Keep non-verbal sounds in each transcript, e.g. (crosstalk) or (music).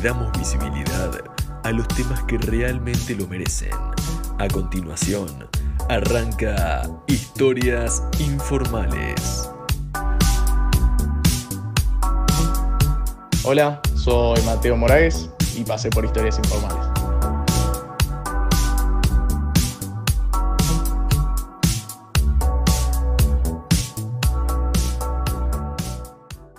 damos visibilidad a los temas que realmente lo merecen. A continuación, arranca Historias Informales. Hola, soy Mateo Moraes y pasé por Historias Informales.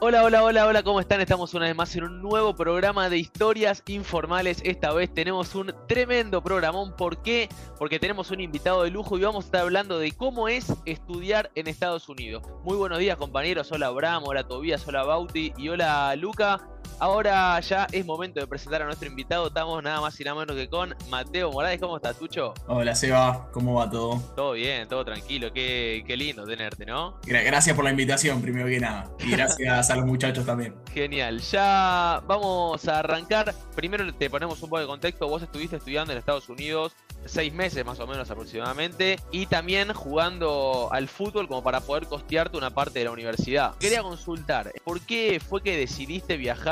Hola, hola, hola, hola, ¿cómo están? Estamos una vez más en un nuevo programa de historias informales. Esta vez tenemos un tremendo programón. ¿Por qué? Porque tenemos un invitado de lujo y vamos a estar hablando de cómo es estudiar en Estados Unidos. Muy buenos días, compañeros. Hola, Abraham, hola, Tobías, hola, Bauti y hola, Luca. Ahora ya es momento de presentar a nuestro invitado. Estamos nada más y nada menos que con Mateo Morales. ¿Cómo estás, Tucho? Hola, Seba. ¿Cómo va todo? Todo bien, todo tranquilo. Qué, qué lindo tenerte, ¿no? Gracias por la invitación, primero que nada. Y gracias a los muchachos también. (laughs) Genial. Ya vamos a arrancar. Primero te ponemos un poco de contexto. Vos estuviste estudiando en Estados Unidos seis meses más o menos aproximadamente y también jugando al fútbol como para poder costearte una parte de la universidad. Quería consultar, ¿por qué fue que decidiste viajar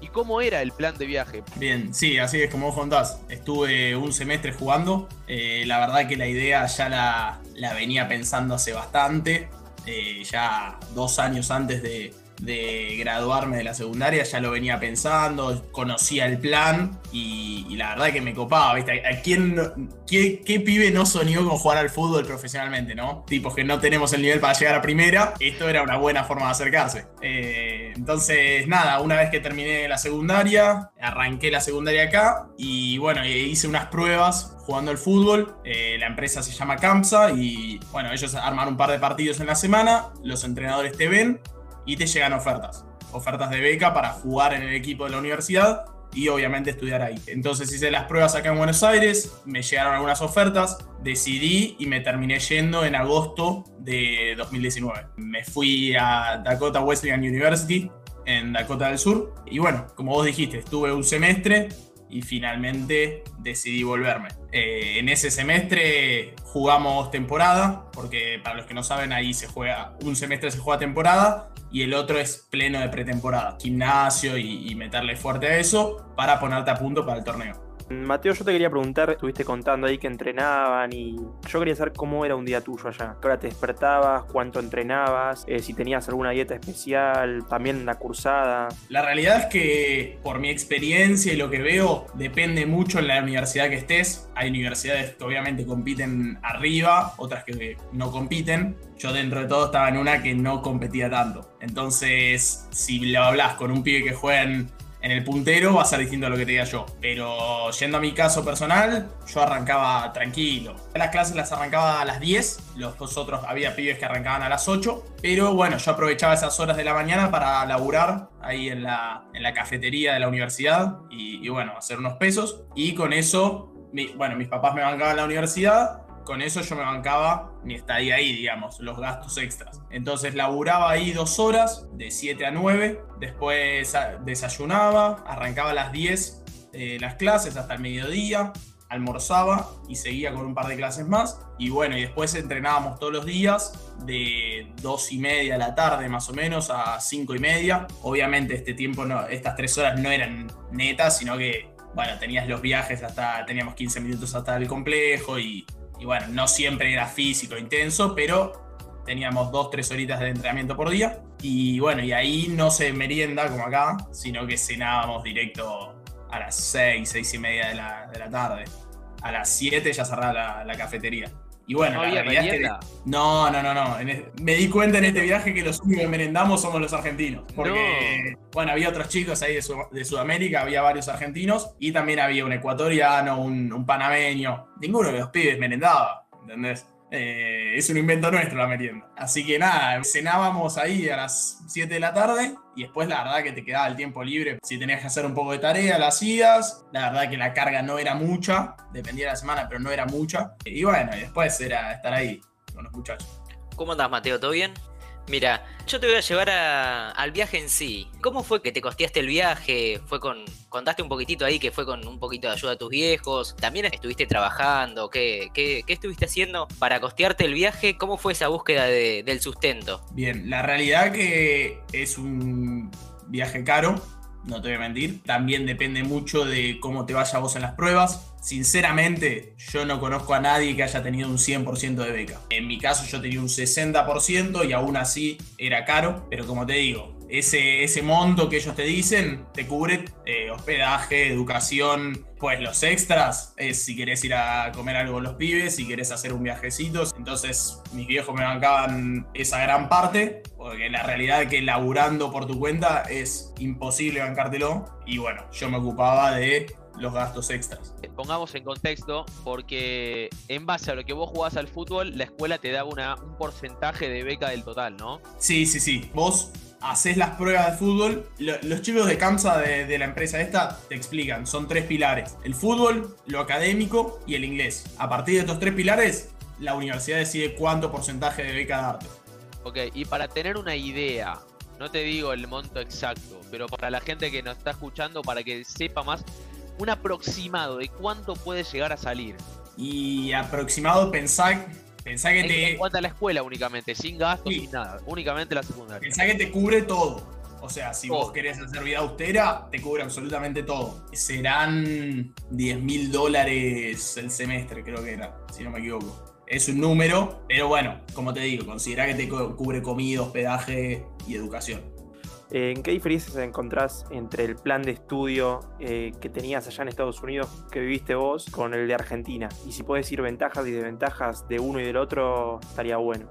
y cómo era el plan de viaje? Bien, sí, así es como vos contás. Estuve un semestre jugando, eh, la verdad que la idea ya la, la venía pensando hace bastante, eh, ya dos años antes de, de graduarme de la secundaria, ya lo venía pensando, conocía el plan y, la verdad que me copaba, ¿viste? ¿A quién, qué, pibe no soñó con jugar al fútbol profesionalmente, no? Tipos que no tenemos el nivel para llegar a primera, esto era una buena forma de acercarse. Eh, entonces, nada, una vez que terminé la secundaria, arranqué la secundaria acá y bueno, hice unas pruebas jugando al fútbol. Eh, la empresa se llama Campsa y bueno, ellos arman un par de partidos en la semana, los entrenadores te ven y te llegan ofertas. Ofertas de beca para jugar en el equipo de la universidad y obviamente estudiar ahí. Entonces hice las pruebas acá en Buenos Aires, me llegaron algunas ofertas, decidí y me terminé yendo en agosto de 2019. Me fui a Dakota Wesleyan University en Dakota del Sur y bueno, como vos dijiste, estuve un semestre y finalmente decidí volverme. Eh, en ese semestre jugamos temporada, porque para los que no saben, ahí se juega, un semestre se juega temporada y el otro es pleno de pretemporada, gimnasio y, meterle fuerte a eso para ponerte a punto para el torneo. Mateo, yo te quería preguntar, estuviste contando ahí que entrenaban y yo quería saber cómo era un día tuyo allá. ¿Qué hora te despertabas? ¿Cuánto entrenabas? Eh, si tenías alguna dieta especial, también la cursada. La realidad es que por mi experiencia y lo que veo, depende mucho en la universidad que estés. Hay universidades que obviamente compiten arriba, otras que no compiten. Yo dentro de todo estaba en una que no competía tanto. Entonces, si lo hablas con un pibe que juega en en el puntero va a ser distinto a lo que te diga yo. Pero yendo a mi caso personal, yo arrancaba tranquilo. Las clases las arrancaba a las 10, los otros había pibes que arrancaban a las 8. Pero bueno, yo aprovechaba esas horas de la mañana para laburar ahí en la, en la cafetería de la universidad y, bueno, hacer unos pesos. Y con eso, bueno, mis papás me bancaban la universidad con eso yo me bancaba mi estadía ahí, digamos, los gastos extras. Entonces laburaba ahí dos horas, de 7 a 9, después desayunaba, arrancaba a las 10 eh, las clases hasta el mediodía, almorzaba y seguía con un par de clases más. Y bueno, y después entrenábamos todos los días de 2 y media de la tarde más o menos a 5 y media. Obviamente este tiempo, no, estas tres horas no eran netas, sino que, bueno, tenías los viajes hasta, teníamos 15 minutos hasta el complejo y y bueno, no siempre era físico, intenso, pero teníamos dos, tres horitas de entrenamiento por día. Y bueno, y ahí no se merienda como acá, sino que cenábamos directo a las seis, seis y media de la, de la tarde. A las 7 ya cerraba la cafetería. Y bueno, no es que. No, no, no, no. me di cuenta en este viaje que los únicos que merendamos somos los argentinos. Porque, bueno, había otros chicos ahí de, Sudamérica, había varios argentinos y también había un ecuatoriano, un, un panameño. Ninguno de los pibes merendaba, ¿entendés? Eh, es un invento nuestro la merienda. Así que nada, cenábamos ahí a las 7 de la tarde y después la verdad que te quedaba el tiempo libre. Si tenías que hacer un poco de tarea, la hacías. La verdad que la carga no era mucha, dependía de la semana, pero no era mucha. Y bueno, y después era estar ahí con los muchachos. ¿Cómo andás, Mateo? ¿Todo bien? Mira, yo te voy a llevar al viaje en sí. ¿Cómo fue que te costeaste el viaje? ¿Fue con. Contaste un poquitito ahí que fue con un poquito de ayuda de tus viejos. ¿También estuviste trabajando? ¿Qué, qué, estuviste haciendo para costearte el viaje? ¿Cómo fue esa búsqueda del sustento? Bien, la realidad que es un viaje caro. No te voy a mentir. También depende mucho de cómo te vaya vos en las pruebas. Sinceramente, yo no conozco a nadie que haya tenido un 100% de beca. En mi caso yo tenía un 60% y aún así era caro, pero como te digo, ese, ese monto que ellos te dicen te cubre eh, hospedaje, educación, pues los extras es si querés ir a comer algo con los pibes, si querés hacer un viajecito. Entonces mis viejos me bancaban esa gran parte, porque la realidad es que laburando por tu cuenta es imposible bancártelo. Y bueno, yo me ocupaba de los gastos extras. Pongamos en contexto, porque en base a lo que vos jugás al fútbol, la escuela te da una, un porcentaje de beca del total, ¿no? Sí, sí, sí. Vos haces las pruebas de fútbol. los chicos de CAMSA de, la empresa esta te explican, son tres pilares. El fútbol, lo académico y el inglés. A partir de estos tres pilares, la universidad decide cuánto porcentaje de beca darte. Ok, y para tener una idea, no te digo el monto exacto, pero para la gente que nos está escuchando, para que sepa más, un aproximado de cuánto puede llegar a salir. Y aproximado, pensar Pensá que te. En la escuela únicamente, sin gastos, sin nada. Únicamente la secundaria. Pensá que te cubre todo. O sea, si vos querés hacer vida austera, te cubre absolutamente todo. Serán 10 mil dólares el semestre, creo que era, si no me equivoco. Es un número, pero bueno, como te digo, considera que te cubre comida, hospedaje y educación. ¿En qué diferencias encontrás entre el plan de estudio eh, que tenías allá en Estados Unidos, que viviste vos, con el de Argentina? Y si puedes decir ventajas y desventajas de uno y del otro, estaría bueno.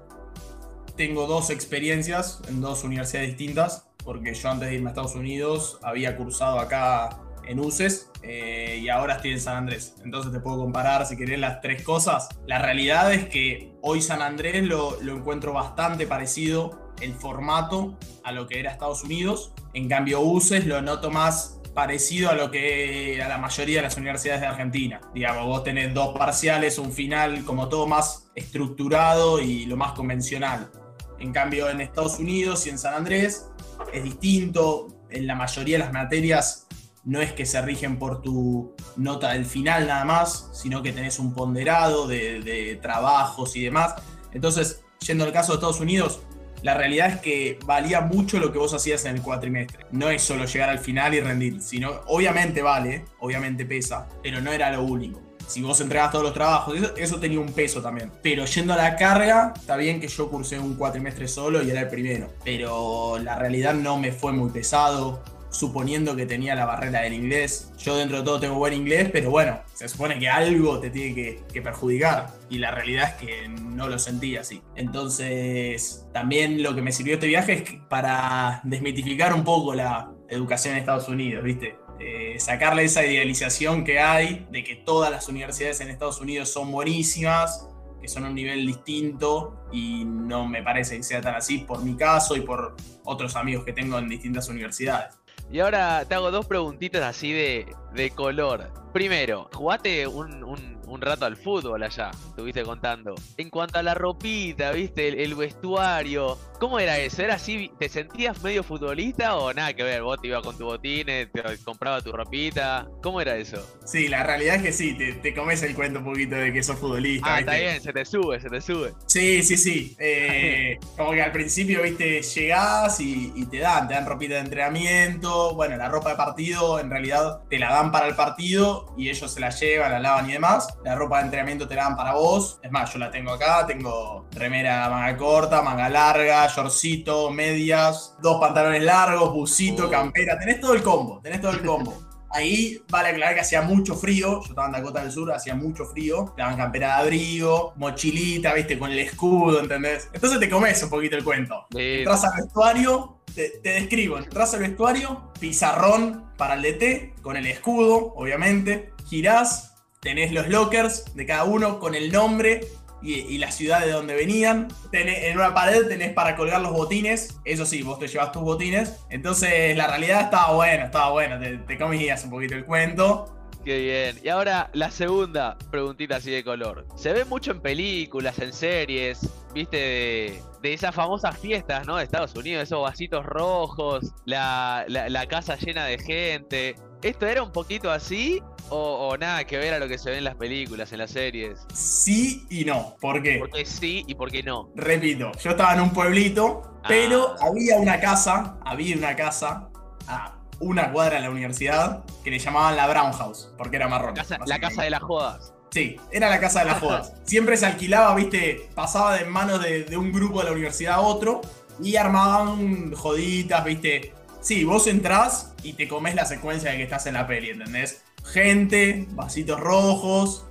Tengo dos experiencias en dos universidades distintas, porque yo antes de irme a Estados Unidos había cursado acá en UCES eh, y ahora estoy en San Andrés. Entonces te puedo comparar si querés las tres cosas. La realidad es que hoy San Andrés lo, lo encuentro bastante parecido el formato a lo que era Estados Unidos. En cambio, UCES lo noto más parecido a lo que a la mayoría de las universidades de Argentina. Digamos, vos tenés dos parciales, un final como todo más estructurado y lo más convencional. En cambio, en Estados Unidos y en San Andrés es distinto. En la mayoría de las materias no es que se rigen por tu nota del final nada más, sino que tenés un ponderado de, de trabajos y demás. Entonces, yendo al caso de Estados Unidos, la realidad es que valía mucho lo que vos hacías en el cuatrimestre. No es solo llegar al final y rendir, sino obviamente vale, obviamente pesa, pero no era lo único. Si vos entregás todos los trabajos, eso, tenía un peso también. Pero yendo a la carga, está bien que yo cursé un cuatrimestre solo y era el primero. Pero la realidad no me fue muy pesado suponiendo que tenía la barrera del inglés. Yo dentro de todo tengo buen inglés, pero bueno, se supone que algo te tiene que, perjudicar y la realidad es que no lo sentí así. Entonces, también lo que me sirvió este viaje es para desmitificar un poco la educación en Estados Unidos, ¿viste? Eh, sacarle esa idealización que hay de que todas las universidades en Estados Unidos son buenísimas, que son a un nivel distinto y no me parece que sea tan así por mi caso y por otros amigos que tengo en distintas universidades. Y ahora te hago dos preguntitas así de, de color. Primero, ¿jugaste un, un, rato al fútbol allá? Estuviste contando. En cuanto a la ropita, ¿viste? El, vestuario. ¿Cómo era eso? ¿Era así? ¿Te sentías medio futbolista o nada que ver? Vos te ibas con tu botines, te compraba tu ropita. ¿Cómo era eso? Sí, la realidad es que sí, te, comes el cuento un poquito de que sos futbolista. Ah, está bien, se te sube, se te sube. Sí, sí, sí. Eh, (laughs) como que al principio, viste, llegás y, y te dan, te dan ropita de entrenamiento. Bueno, la ropa de partido en realidad te la dan para el partido y ellos se la llevan, la lavan y demás. La ropa de entrenamiento te la dan para vos. Es más, yo la tengo acá, tengo remera manga corta, manga larga, shortcito, medias, dos pantalones largos, busito, oh. campera. Tenés todo el combo, tenés todo el combo. (laughs) Ahí vale aclarar que hacía mucho frío. Yo estaba en Dakota del Sur, hacía mucho frío. Te daban campera de abrigo, mochilita, viste, con el escudo, ¿entendés? Entonces te comes un poquito el cuento. Entras al vestuario, te, describo, entras al vestuario, pizarrón para el DT, con el escudo, obviamente. Girás, tenés los lockers de cada uno con el nombre y, la ciudad de donde venían. en una pared tenés para colgar los botines. Eso sí, vos te llevas tus botines. Entonces la realidad estaba buena, estaba buena. Te, te comías un poquito el cuento. Qué bien. Y ahora la segunda preguntita así de color. Se ve mucho en películas, en series, viste, de, de esas famosas fiestas, ¿no? De Estados Unidos, esos vasitos rojos, la, la, casa llena de gente. ¿Esto era un poquito así o, nada que ver a lo que se ve en las películas, en las series? Sí y no. ¿Por qué? Porque sí y por qué no. Repito, yo estaba en un pueblito, pero ah. había una casa, había una casa a una cuadra de la universidad que le llamaban la Brown House, porque era marrón. Casa- la casa de las jodas. Sí, era la casa de las jodas. (laughs) Siempre se alquilaba, viste, pasaba de manos de, de un grupo de la universidad a otro y armaban joditas, viste. Sí, vos entrás y te comes la secuencia de que estás en la peli, ¿entendés? Gente, vasitos rojos,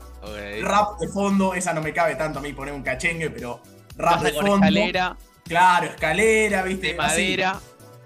rap de fondo, esa no me cabe tanto a mí poner un cachengue, pero rap de fondo. escalera, Claro, escalera, viste. de así.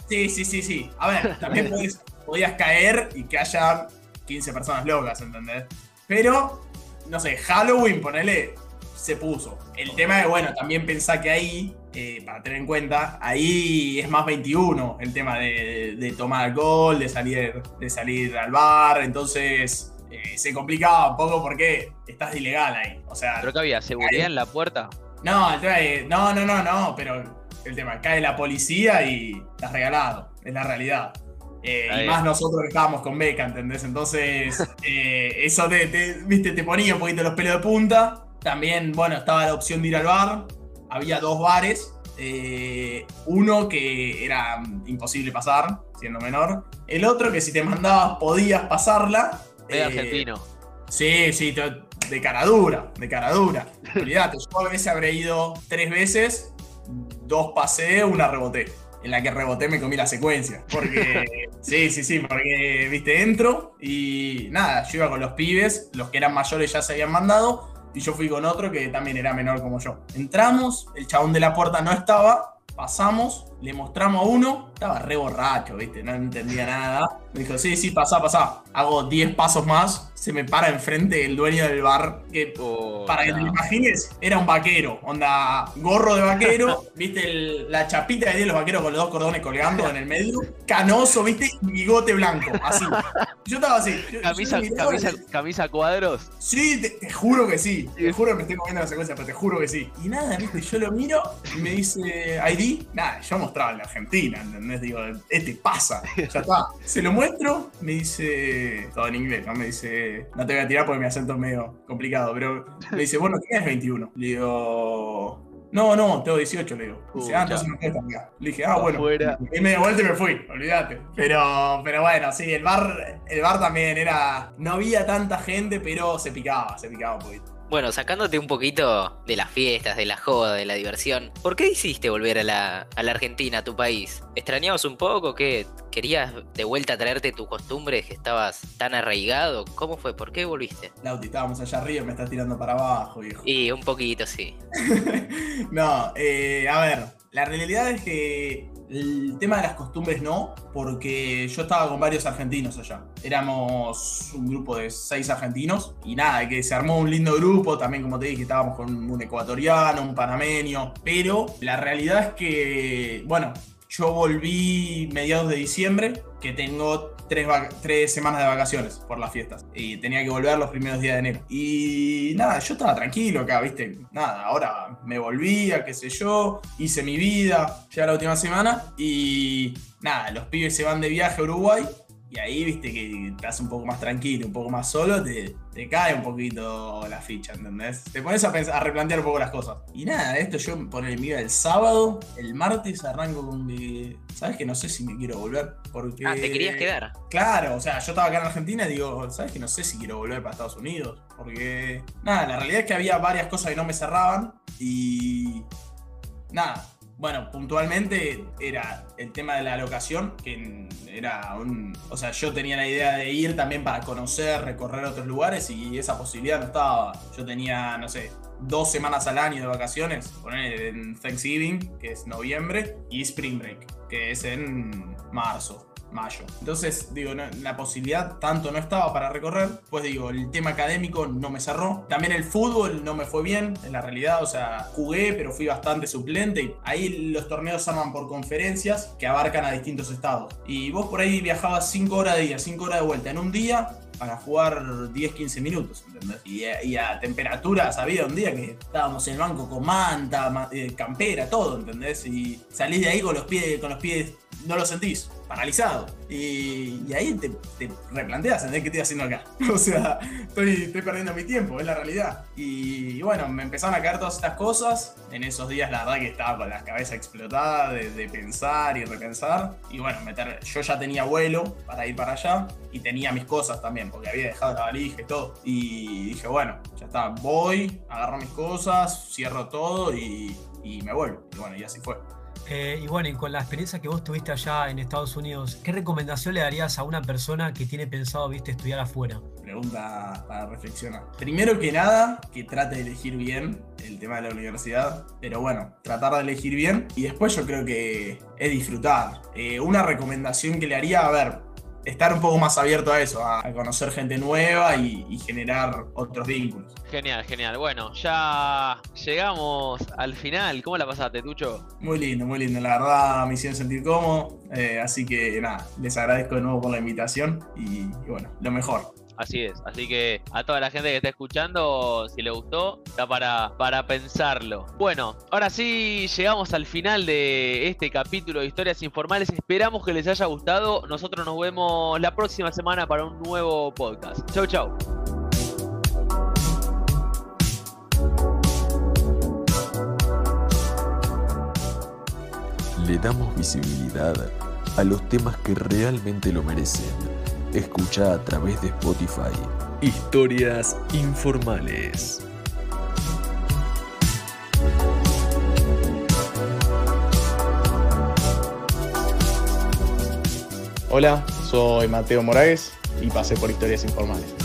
Sí, sí, sí, sí. A ver, también (laughs) podés- podías caer y que haya 15 personas locas, ¿entendés? Pero, no sé, Halloween, ponele, se puso. El tema de, bueno, también pensá que ahí, eh, para tener en cuenta, ahí es más 21 el tema de, de tomar alcohol, de salir, de salir al bar, entonces eh, se complicaba un poco porque estás de ilegal ahí. O sea, Creo que había seguridad en la puerta. no, el tema es- no, no, no, no, pero el tema, cae la policía y estás regalado, es la realidad. Eh, y más nosotros que estábamos con Beca, ¿entendés? Entonces, (laughs) eh, eso te, te- viste, te ponía un poquito los pelos de punta. También, bueno, estaba la opción de ir al bar. Había dos bares. eh, uno que era imposible pasar, siendo menor. El otro que si te mandabas podías pasarla. Medio eh, argentino. Sí, sí, te- de cara dura, de cara dura. (laughs) Olvídate, yo a veces habré ido tres veces, dos pasé, una reboté. En la que reboté me comí la secuencia. Porque, (laughs) sí, sí, sí, porque, viste, entro y nada, yo iba con los pibes, los que eran mayores ya se habían mandado, y yo fui con otro que también era menor como yo. Entramos, el chabón de la puerta no estaba, pasamos, le mostramos a uno, estaba re borracho, viste, no entendía nada. Me dijo, sí, sí, pasá, pasá. Hago 10 pasos más, se me para enfrente el dueño del bar, que Oh, para que te imagines, era un vaquero, onda, gorro de vaquero, (laughs) viste el- la chapita que tienen los vaqueros con los dos cordones colgando (laughs) en el medio, canoso, viste, y bigote blanco, así. Yo estaba así. yo- yo Camisa, camisa, camisa cuadros. Sí, te, te juro que sí. Te juro que me estoy comiendo la secuencia, pero te juro que sí. Y nada, viste, yo lo miro y me dice ID. Nada, yo mostraba en la Argentina, ¿entendés? Digo, este pasa, ya está. Se lo muestro, me dice, todo en inglés, ¿no? Me dice, no te voy a tirar porque mi acento es medio complicado, pero me dice, bueno, tienes 21. Le digo, no, no, tengo 18, le digo. Ah, entonces no puedes cambiar. Le dije, ah, bueno. Afuera. Y me di vuelta y me fui, olvídate. Pero, pero bueno, sí, el bar, el bar también era. No había tanta gente, pero se picaba, se picaba un poquito. Bueno, sacándote un poquito de las fiestas, de la joda, de la diversión, ¿por qué hiciste volver a la, a la Argentina, a tu país? ¿Extrañabas un poco? ¿Qué? ¿Querías de vuelta traerte tus costumbres que estabas tan arraigado? ¿Cómo fue? ¿Por qué volviste? Lauti, estábamos allá arriba y me estás tirando para abajo, viejo. Y un poquito, sí. (laughs) no, eh, a ver, la realidad es que el tema de las costumbres no, porque yo estaba con varios argentinos allá. Éramos un grupo de seis argentinos y nada, que se armó un lindo grupo, también como te dije, estábamos con un ecuatoriano, un panameño, pero la realidad es que, bueno, yo volví mediados de diciembre, que tengo tres, tres semanas de vacaciones por las fiestas. Y tenía que volver los primeros días de enero. Y nada, yo estaba tranquilo acá, ¿viste? Nada, ahora me volvía, qué sé yo, hice mi vida ya la última semana. Y nada, los pibes se van de viaje a Uruguay. Y ahí, viste, que estás un poco más tranquilo, un poco más solo, te, te cae un poquito la ficha, ¿entendés? Te pones a, pensar, a replantear un poco las cosas. Y nada, esto yo poner mi vida el sábado, el martes arranco con que, ¿sabes que No sé si me quiero volver. Porque... Ah, ¿te querías quedar? Claro, o sea, yo estaba acá en Argentina y digo, ¿sabes que no sé si quiero volver para Estados Unidos? Porque, nada, la realidad es que había varias cosas que no me cerraban y, nada, bueno, puntualmente era el tema de la locación, que era un... O sea, yo tenía la idea de ir también para conocer, recorrer otros lugares y esa posibilidad no estaba. Yo tenía, no sé, dos semanas al año de vacaciones, poner en Thanksgiving, que es noviembre, y Spring Break, que es en marzo mayo. Entonces, digo, no- la posibilidad tanto no estaba para recorrer. Pues digo, el tema académico no me cerró. También el fútbol no me fue bien, en la realidad. O sea, jugué, pero fui bastante suplente. Ahí los torneos se arman por conferencias que abarcan a distintos estados. Y vos por ahí viajabas 5 horas de día, 5 horas de vuelta en un día para jugar 10-15 minutos, ¿entendés? Y, a- y a temperaturas, había un día que estábamos en el banco con manta, ma- eh, campera, todo, ¿entendés? Y salís de ahí con los pies, con los pies, no lo sentís. paralizado. Y, y ahí te, te replanteas, ¿entendés qué estoy haciendo acá? (laughs) O sea, estoy, perdiendo mi tiempo, es la realidad. Y, bueno, me empezaron a caer todas estas cosas. En esos días, la verdad que estaba con la cabeza explotada de, de pensar y repensar. Y bueno, meter, yo ya tenía vuelo para ir para allá y tenía mis cosas también, porque había dejado la valija y todo. Y dije, bueno, ya está, voy, agarro mis cosas, cierro todo y, y me vuelvo. Y bueno, y así fue. Eh, y bueno, y con la experiencia que vos tuviste allá en Estados Unidos, ¿qué recomendación le darías a una persona que tiene pensado, viste, estudiar afuera? Pregunta para reflexionar. Primero que nada, que trate de elegir bien el tema de la universidad. Pero bueno, tratar de elegir bien. Y después yo creo que es disfrutar. Eh, una recomendación que le haría, a ver, estar un poco más abierto a eso, a, conocer gente nueva y, y, generar otros vínculos. Genial, genial. Bueno, ya llegamos al final. ¿Cómo la pasaste, Tucho? Muy lindo, muy lindo. La verdad me hicieron sentir cómodo. Eh, así que nada, les agradezco de nuevo por la invitación y, y bueno, lo mejor. Así es, así que a toda la gente que está escuchando, si le gustó, está para, para pensarlo. Bueno, ahora sí llegamos al final de este capítulo de Historias Informales. Esperamos que les haya gustado. Nosotros nos vemos la próxima semana para un nuevo podcast. Chau, chau. Le damos visibilidad a los temas que realmente lo merecen. Escucha a través de Spotify. Historias informales. Hola, soy Mateo Moraes y pasé por Historias Informales.